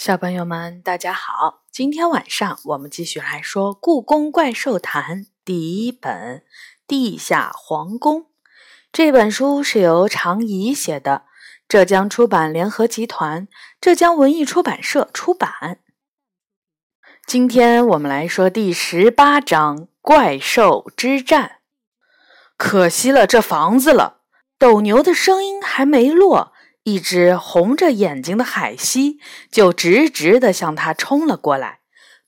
小朋友们，大家好！今天晚上我们继续来说《故宫怪兽谈》第一本《地下皇宫》。这本书是由常怡写的，浙江出版联合集团、浙江文艺出版社出版。今天我们来说第十八章《怪兽之战》。可惜了这房子了！斗牛的声音还没落。一只红着眼睛的海蜥就直直地向他冲了过来，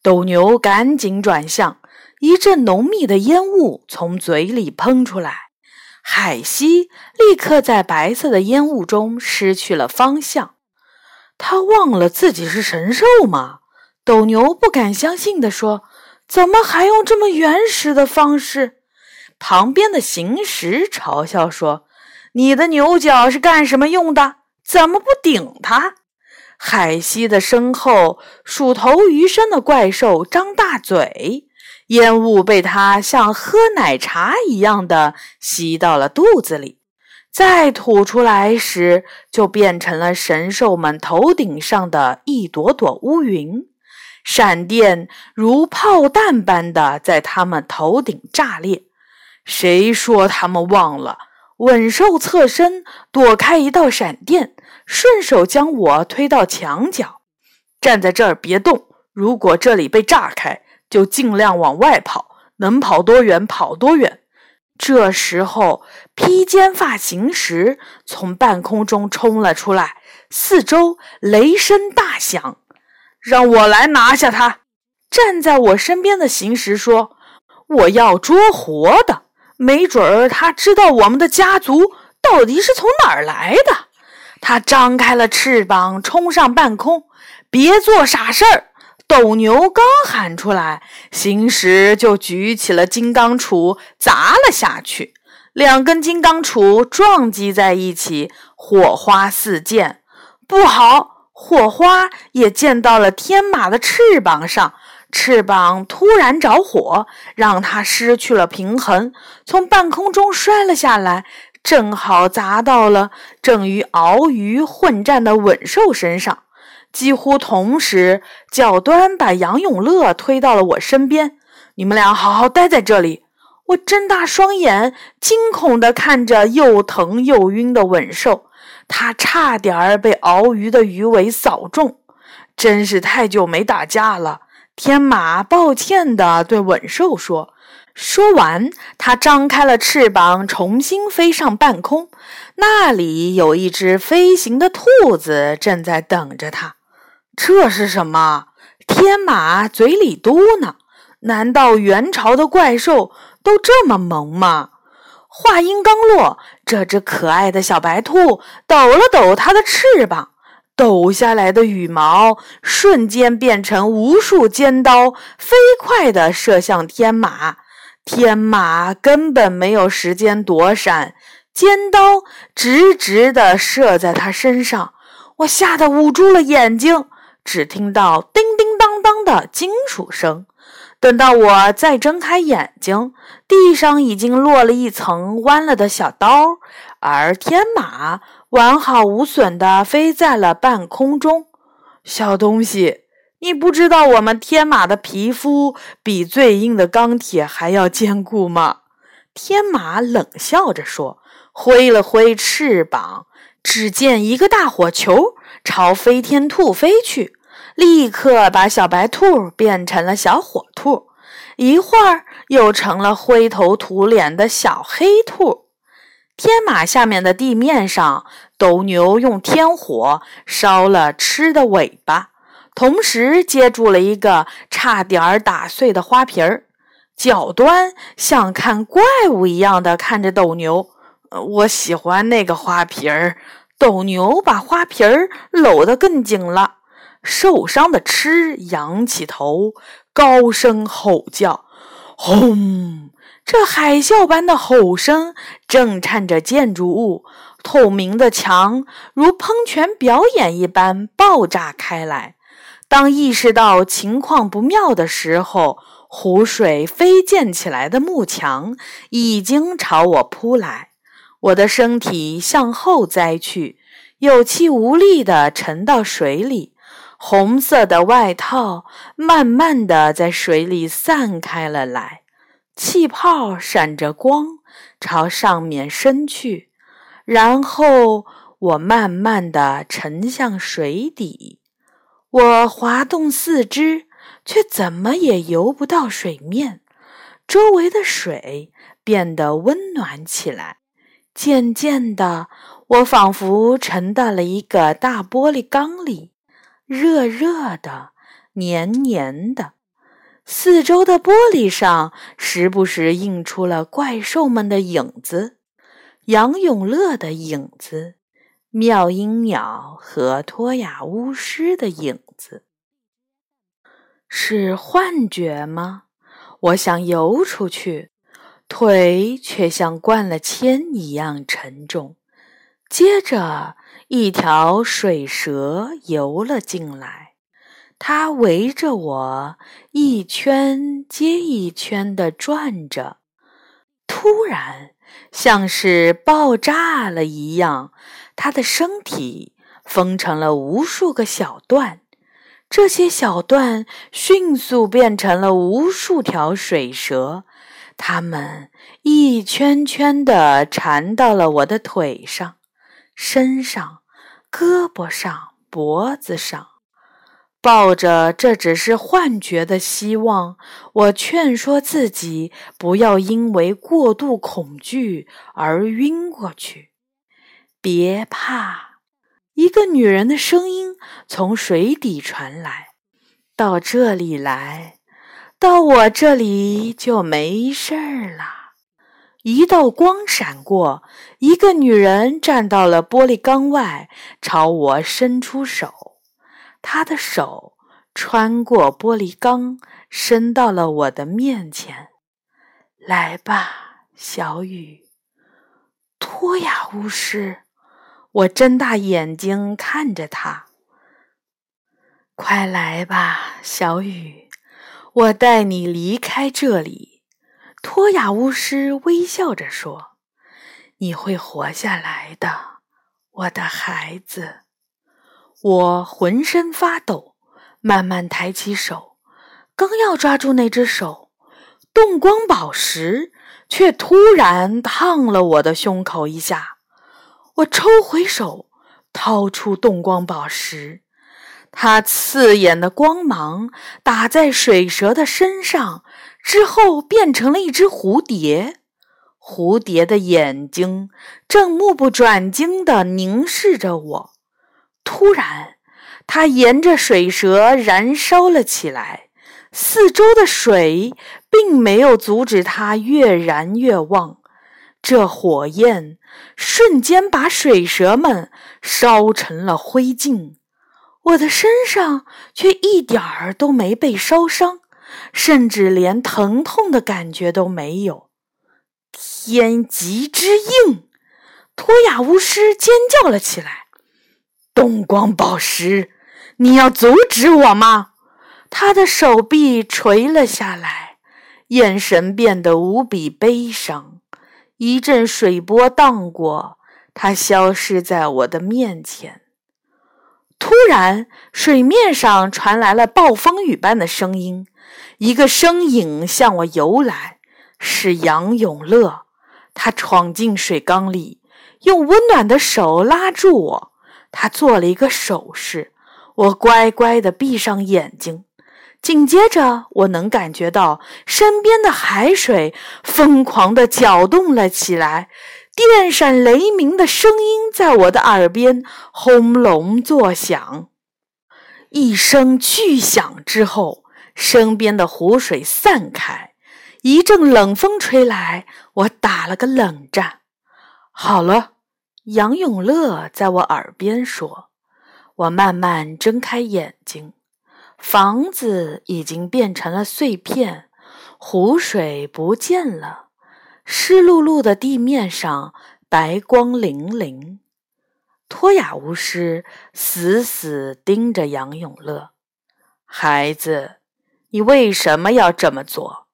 斗牛赶紧转向，一阵浓密的烟雾从嘴里喷出来，海蜥立刻在白色的烟雾中失去了方向。他忘了自己是神兽吗？斗牛不敢相信地说：“怎么还用这么原始的方式？”旁边的行石嘲笑说：“你的牛角是干什么用的？”怎么不顶他？海西的身后，鼠头鱼身的怪兽张大嘴，烟雾被他像喝奶茶一样的吸到了肚子里，再吐出来时，就变成了神兽们头顶上的一朵朵乌云，闪电如炮弹般的在他们头顶炸裂。谁说他们忘了？稳兽侧身躲开一道闪电，顺手将我推到墙角，站在这儿别动。如果这里被炸开，就尽量往外跑，能跑多远跑多远。这时候，披肩发行时从半空中冲了出来，四周雷声大响。让我来拿下他！站在我身边的行时说：“我要捉活的。”没准儿他知道我们的家族到底是从哪儿来的。他张开了翅膀，冲上半空。别做傻事儿！斗牛刚喊出来，行时就举起了金刚杵砸了下去。两根金刚杵撞击在一起，火花四溅。不好，火花也溅到了天马的翅膀上。翅膀突然着火，让它失去了平衡，从半空中摔了下来，正好砸到了正与鳌鱼混战的稳兽身上。几乎同时，脚端把杨永乐推到了我身边。你们俩好好待在这里。我睁大双眼，惊恐地看着又疼又晕的稳兽，他差点儿被鳌鱼的鱼尾扫中。真是太久没打架了。天马抱歉地对稳兽说：“说完，它张开了翅膀，重新飞上半空。那里有一只飞行的兔子正在等着它。这是什么？”天马嘴里嘟囔：“难道元朝的怪兽都这么萌吗？”话音刚落，这只可爱的小白兔抖了抖它的翅膀。抖下来的羽毛瞬间变成无数尖刀，飞快地射向天马。天马根本没有时间躲闪，尖刀直直地射在他身上。我吓得捂住了眼睛，只听到叮叮当当的金属声。等到我再睁开眼睛，地上已经落了一层弯了的小刀，而天马。完好无损地飞在了半空中，小东西，你不知道我们天马的皮肤比最硬的钢铁还要坚固吗？天马冷笑着说，挥了挥翅膀，只见一个大火球朝飞天兔飞去，立刻把小白兔变成了小火兔，一会儿又成了灰头土脸的小黑兔。天马下面的地面上，斗牛用天火烧了吃的尾巴，同时接住了一个差点儿打碎的花瓶儿。脚端像看怪物一样的看着斗牛。我喜欢那个花瓶儿。斗牛把花瓶儿搂得更紧了。受伤的吃仰起头，高声吼叫：“轰！”这海啸般的吼声震颤着建筑物，透明的墙如喷泉表演一般爆炸开来。当意识到情况不妙的时候，湖水飞溅起来的幕墙已经朝我扑来，我的身体向后栽去，有气无力地沉到水里，红色的外套慢慢的在水里散开了来，气泡闪着光朝上面升去，然后我慢慢的沉向水底。我滑动四肢，却怎么也游不到水面。周围的水变得温暖起来，渐渐的，我仿佛沉到了一个大玻璃缸里。热热的，黏黏的，四周的玻璃上时不时映出了怪兽们的影子，杨永乐的影子，妙音鸟和托雅巫师的影子。是幻觉吗？我想游出去，腿却像灌了铅一样沉重。接着。一条水蛇游了进来，它围着我一圈接一圈地转着。突然，像是爆炸了一样，它的身体分成了无数个小段，这些小段迅速变成了无数条水蛇，它们一圈圈地缠到了我的腿上、身上。胳膊上、脖子上，抱着这只是幻觉的希望，我劝说自己不要因为过度恐惧而晕过去。别怕，一个女人的声音从水底传来：“到这里来，到我这里就没事儿了。”一道光闪过，一个女人站到了玻璃缸外，朝我伸出手。他的手穿过玻璃缸，伸到了我的面前。来吧，小雨。托雅巫师，我睁大眼睛看着他。快来吧，小雨，我带你离开这里。托雅巫师微笑着说：“你会活下来的，我的孩子。”我浑身发抖，慢慢抬起手，刚要抓住那只手，动光宝石却突然烫了我的胸口一下。我抽回手，掏出动光宝石。它刺眼的光芒打在水蛇的身上，之后变成了一只蝴蝶。蝴蝶的眼睛正目不转睛地凝视着我。突然，它沿着水蛇燃烧了起来。四周的水并没有阻止它越燃越旺，这火焰瞬间把水蛇们烧成了灰烬。我的身上却一点儿都没被烧伤，甚至连疼痛的感觉都没有。天极之硬，托雅巫师尖叫了起来：“东光宝石，你要阻止我吗？”他的手臂垂了下来，眼神变得无比悲伤。一阵水波荡过，他消失在我的面前。突然，水面上传来了暴风雨般的声音，一个身影向我游来，是杨永乐。他闯进水缸里，用温暖的手拉住我。他做了一个手势，我乖乖地闭上眼睛。紧接着，我能感觉到身边的海水疯狂地搅动了起来。电闪雷鸣的声音在我的耳边轰隆作响，一声巨响之后，身边的湖水散开，一阵冷风吹来，我打了个冷战。好了，杨永乐在我耳边说。我慢慢睁开眼睛，房子已经变成了碎片，湖水不见了。湿漉漉的地面上，白光粼粼。托雅巫师死死盯着杨永乐：“孩子，你为什么要这么做？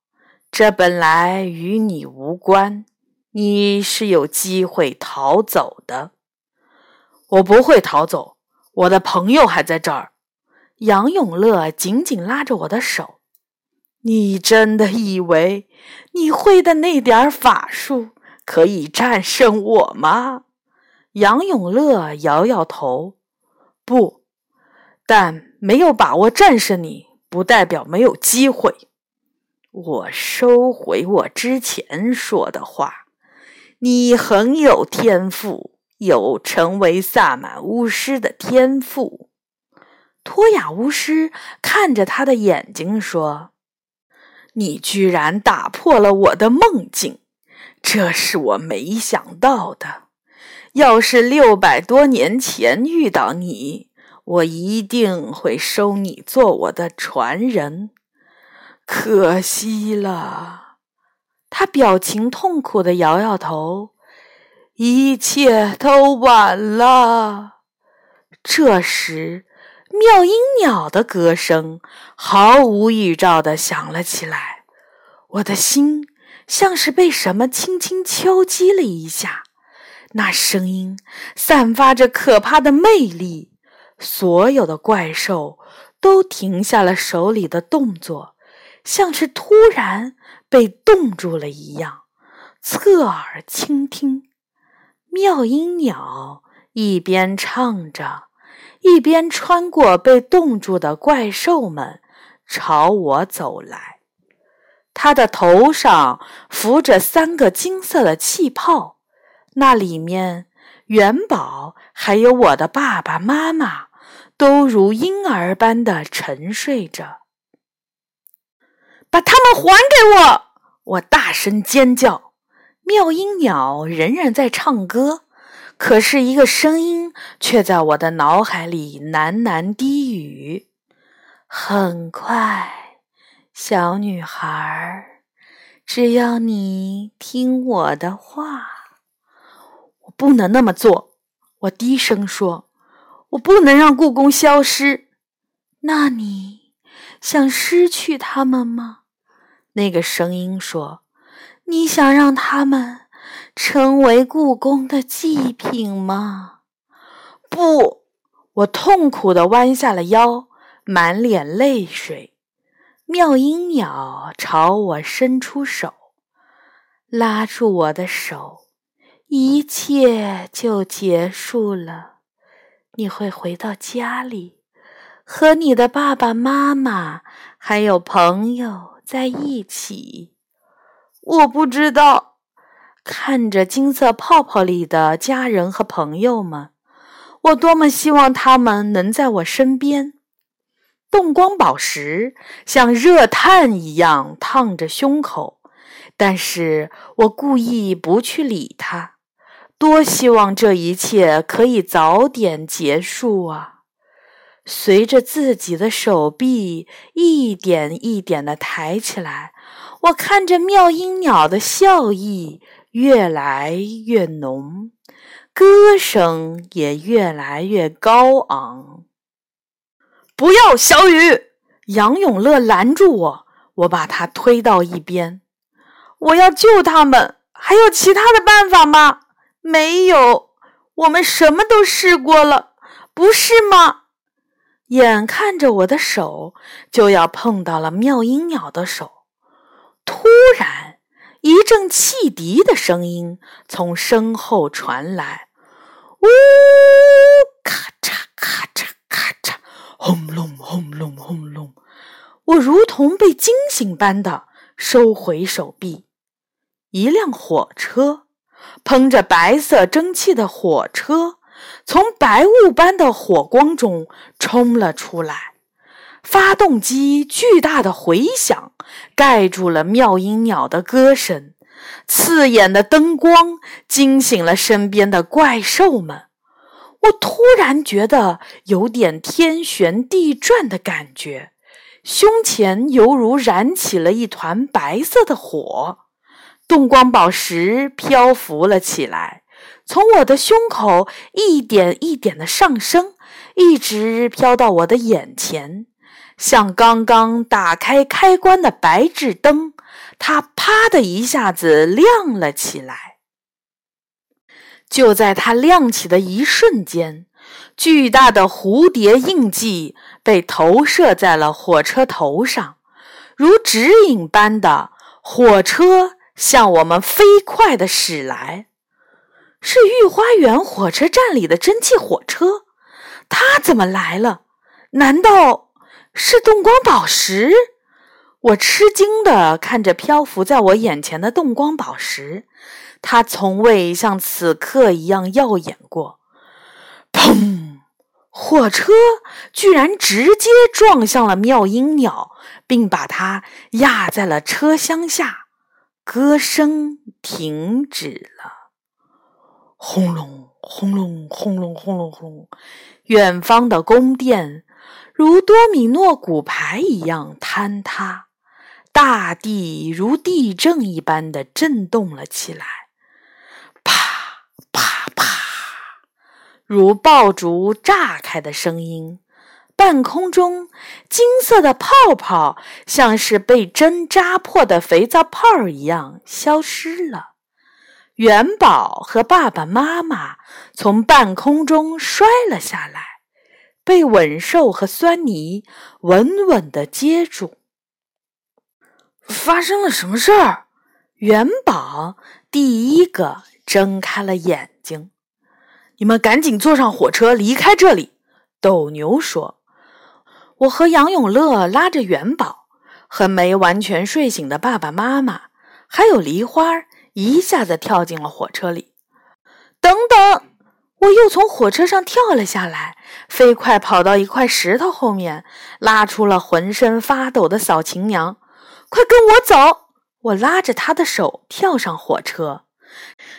这本来与你无关。你是有机会逃走的。我不会逃走，我的朋友还在这儿。”杨永乐紧紧拉着我的手。你真的以为你会的那点儿法术可以战胜我吗？杨永乐摇摇头，不，但没有把握战胜你，不代表没有机会。我收回我之前说的话，你很有天赋，有成为萨满巫师的天赋。托雅巫师看着他的眼睛说。你居然打破了我的梦境，这是我没想到的。要是六百多年前遇到你，我一定会收你做我的传人。可惜了，他表情痛苦的摇摇头，一切都晚了。这时。妙音鸟的歌声毫无预兆地响了起来，我的心像是被什么轻轻敲击了一下。那声音散发着可怕的魅力，所有的怪兽都停下了手里的动作，像是突然被冻住了一样，侧耳倾听。妙音鸟一边唱着。一边穿过被冻住的怪兽们，朝我走来。他的头上浮着三个金色的气泡，那里面元宝还有我的爸爸妈妈都如婴儿般的沉睡着。把它们还给我！我大声尖叫。妙音鸟仍然在唱歌。可是，一个声音却在我的脑海里喃喃低语：“很快，小女孩，只要你听我的话。”我不能那么做，我低声说：“我不能让故宫消失。”那你想失去他们吗？那个声音说：“你想让他们。”成为故宫的祭品吗？不，我痛苦地弯下了腰，满脸泪水。妙音鸟朝我伸出手，拉住我的手，一切就结束了。你会回到家里，和你的爸爸妈妈还有朋友在一起。我不知道。看着金色泡泡里的家人和朋友们，我多么希望他们能在我身边。动光宝石像热炭一样烫着胸口，但是我故意不去理它。多希望这一切可以早点结束啊！随着自己的手臂一点一点地抬起来，我看着妙音鸟的笑意。越来越浓，歌声也越来越高昂。不要，小雨！杨永乐拦住我，我把他推到一边。我要救他们，还有其他的办法吗？没有，我们什么都试过了，不是吗？眼看着我的手就要碰到了妙音鸟的手，突然。一阵汽笛的声音从身后传来，呜，咔嚓咔嚓咔嚓，轰隆轰隆轰隆！我如同被惊醒般的收回手臂。一辆火车，喷着白色蒸汽的火车，从白雾般的火光中冲了出来。发动机巨大的回响盖住了妙音鸟的歌声，刺眼的灯光惊醒了身边的怪兽们。我突然觉得有点天旋地转的感觉，胸前犹如燃起了一团白色的火，动光宝石漂浮了起来，从我的胸口一点一点的上升，一直飘到我的眼前。像刚刚打开开关的白炽灯，它啪的一下子亮了起来。就在它亮起的一瞬间，巨大的蝴蝶印记被投射在了火车头上，如指引般的火车向我们飞快地驶来。是御花园火车站里的蒸汽火车，它怎么来了？难道是动光宝石？我吃惊地看着漂浮在我眼前的动光宝石，它从未像此刻一样耀眼过。砰！火车居然直接撞向了妙音鸟，并把它压在了车厢下，歌声停止了。轰隆轰隆轰隆轰隆轰隆，远方的宫殿如多米诺骨牌一样坍塌。大地如地震一般的震动了起来，啪啪啪，如爆竹炸开的声音。半空中金色的泡泡像是被针扎破的肥皂泡一样消失了。元宝和爸爸妈妈从半空中摔了下来，被稳兽和酸泥稳稳地接住。发生了什么事儿？元宝第一个睁开了眼睛。你们赶紧坐上火车离开这里。斗牛说：“我和杨永乐拉着元宝和没完全睡醒的爸爸妈妈，还有梨花，一下子跳进了火车里。等等，我又从火车上跳了下来，飞快跑到一块石头后面，拉出了浑身发抖的扫晴娘。”快跟我走！我拉着她的手跳上火车。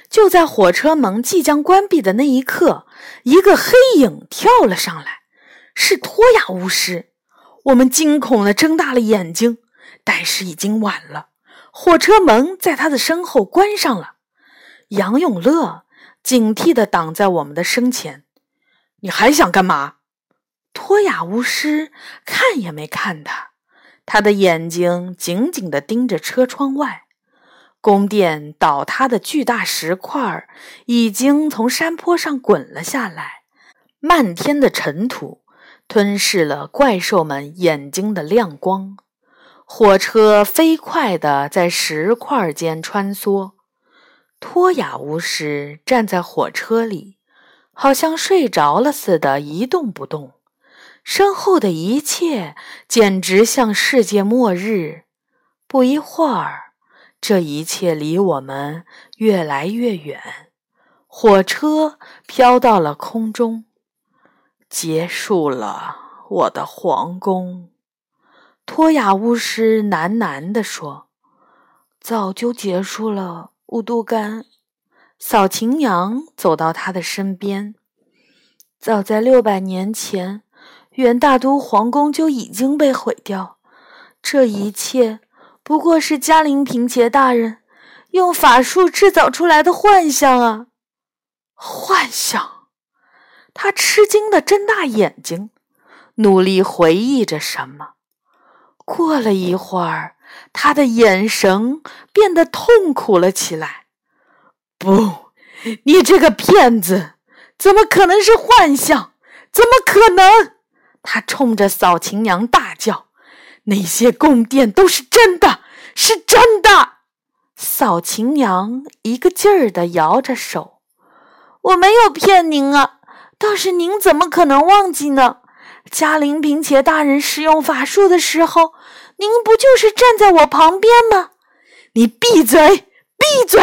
就在火车门即将关闭的那一刻，一个黑影跳了上来，是托亚巫师。我们惊恐地睁大了眼睛，但是已经晚了。火车门在他的身后关上了。杨永乐警惕地挡在我们的身前。你还想干嘛？托雅巫师看也没看他。他的眼睛紧紧地盯着车窗外，宫殿倒塌的巨大石块已经从山坡上滚了下来，漫天的尘土吞噬了怪兽们眼睛的亮光。火车飞快地在石块间穿梭，托雅巫师站在火车里，好像睡着了似的，一动不动。身后的一切简直像世界末日。不一会儿，这一切离我们越来越远，火车飘到了空中，结束了我的皇宫。托雅巫师喃喃地说：“早就结束了。”乌都干扫晴娘走到他的身边，早在六百年前。元大都皇宫就已经被毁掉，这一切不过是嘉陵平杰大人用法术制造出来的幻象啊！幻象！他吃惊的睁大眼睛，努力回忆着什么。过了一会儿，他的眼神变得痛苦了起来。不，你这个骗子，怎么可能是幻象？怎么可能？他冲着扫晴娘大叫：“那些宫殿都是真的，是真的！”扫晴娘一个劲儿地摇着手：“我没有骗您啊，倒是您怎么可能忘记呢？嘉陵平且大人使用法术的时候，您不就是站在我旁边吗？”你闭嘴！闭嘴！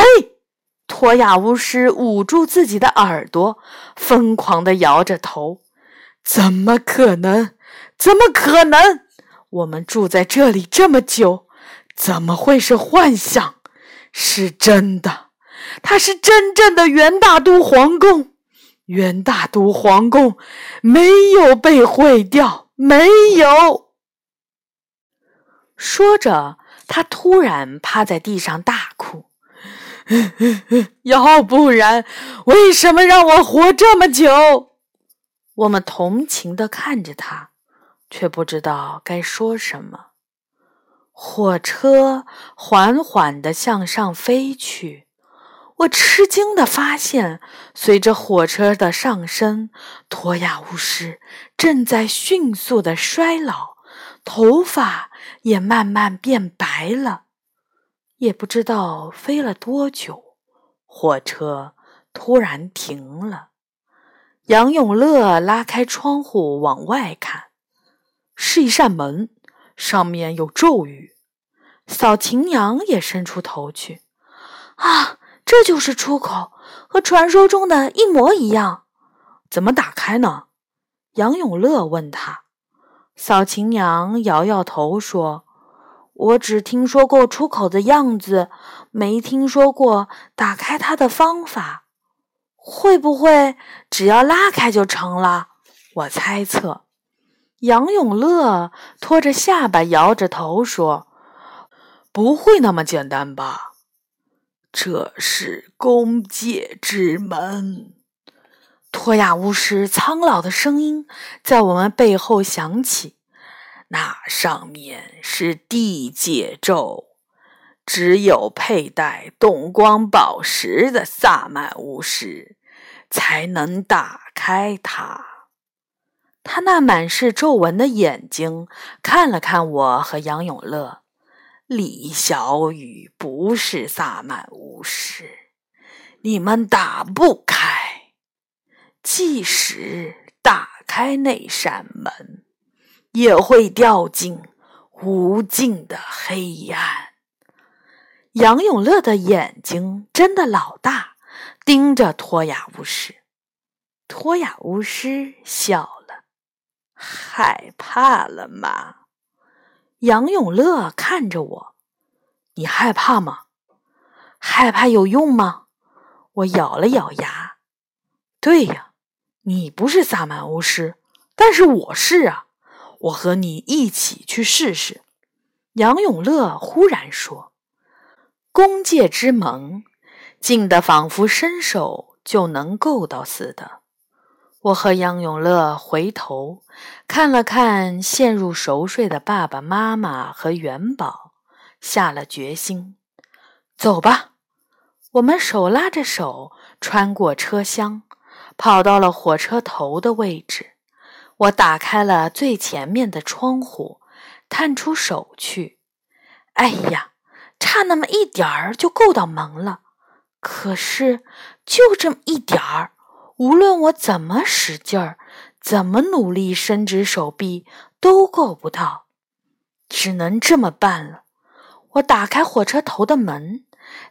托亚巫师捂住自己的耳朵，疯狂地摇着头。怎么可能？怎么可能？我们住在这里这么久，怎么会是幻想？是真的，它是真正的元大都皇宫。元大都皇宫没有被毁掉，没有。说着，他突然趴在地上大哭。要不然，为什么让我活这么久？我们同情地看着他，却不知道该说什么。火车缓缓地向上飞去，我吃惊地发现，随着火车的上升，托亚巫师正在迅速地衰老，头发也慢慢变白了。也不知道飞了多久，火车突然停了。杨永乐拉开窗户往外看，是一扇门，上面有咒语。嫂琴娘也伸出头去，啊！这就是出口，和传说中的一模一样。怎么打开呢？杨永乐问他。扫琴娘摇摇头说：“我只听说过出口的样子，没听说过打开它的方法。会不会只要拉开就成了？”我猜测。杨永乐拖着下巴，摇着头说：“不会那么简单吧？”这是宫界之门，托亚巫师苍老的声音在我们背后响起。那上面是地界咒，只有佩戴动光宝石的萨满巫师才能打开它。他那满是皱纹的眼睛看了看我和杨永乐。李小雨不是萨满巫师，你们打不开。即使打开那扇门，也会掉进无尽的黑暗。杨永乐的眼睛真的老大，盯着托亚巫师。托亚巫师笑了：“害怕了吗？”杨永乐看着我，你害怕吗？害怕有用吗？我咬了咬牙。对呀，你不是萨满巫师，但是我是啊。我和你一起去试试。杨永乐忽然说：“弓箭之盟，近的仿佛伸手就能够到似的。”我和杨永乐回头看了看陷入熟睡的爸爸妈妈和元宝，下了决心：走吧。我们手拉着手穿过车厢，跑到了火车头的位置。我打开了最前面的窗户，探出手去。哎呀，差那么一点儿就够到门了，可是就这么一点儿。无论我怎么使劲儿，怎么努力伸直手臂，都够不到，只能这么办了。我打开火车头的门，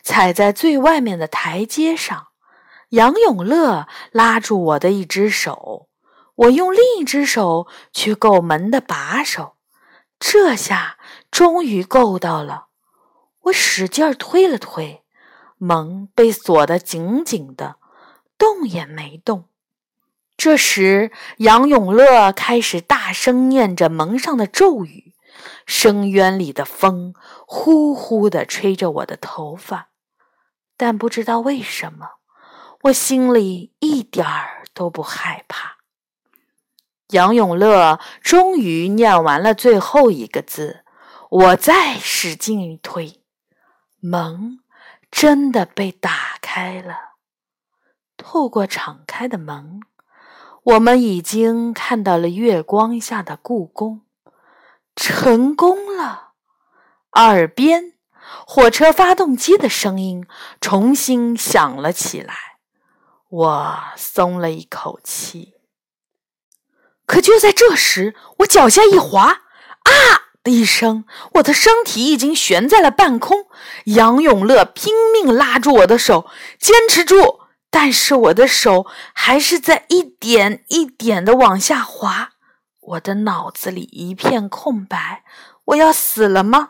踩在最外面的台阶上。杨永乐拉住我的一只手，我用另一只手去够门的把手，这下终于够到了。我使劲推了推，门被锁得紧紧的。动也没动。这时，杨永乐开始大声念着门上的咒语，深渊里的风呼呼地吹着我的头发，但不知道为什么，我心里一点儿都不害怕。杨永乐终于念完了最后一个字，我再使劲一推，门真的被打开了。透过敞开的门，我们已经看到了月光下的故宫。成功了！耳边火车发动机的声音重新响了起来，我松了一口气。可就在这时，我脚下一滑，啊的一声，我的身体已经悬在了半空。杨永乐拼命拉住我的手，坚持住。但是我的手还是在一点一点的往下滑，我的脑子里一片空白。我要死了吗？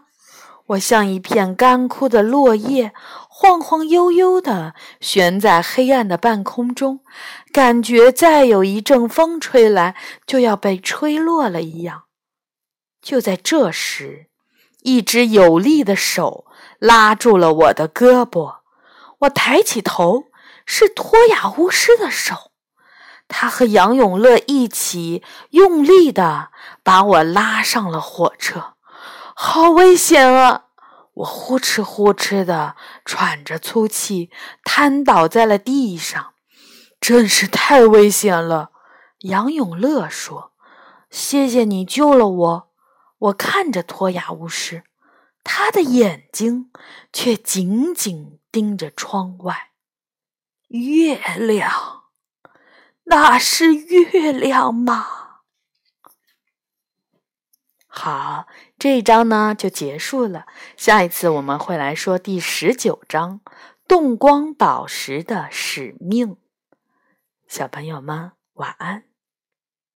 我像一片干枯的落叶，晃晃悠悠地悬在黑暗的半空中，感觉再有一阵风吹来就要被吹落了一样。就在这时，一只有力的手拉住了我的胳膊，我抬起头。是托雅巫师的手，他和杨永乐一起用力的把我拉上了火车。好危险啊！我呼哧呼哧的喘着粗气，瘫倒在了地上，真是太危险了。杨永乐说：“谢谢你救了我。”我看着脱牙巫师，他的眼睛却紧紧盯着窗外。月亮，那是月亮吗？好，这一章呢就结束了。下一次我们会来说第十九章《动光宝石的使命》。小朋友们，晚安。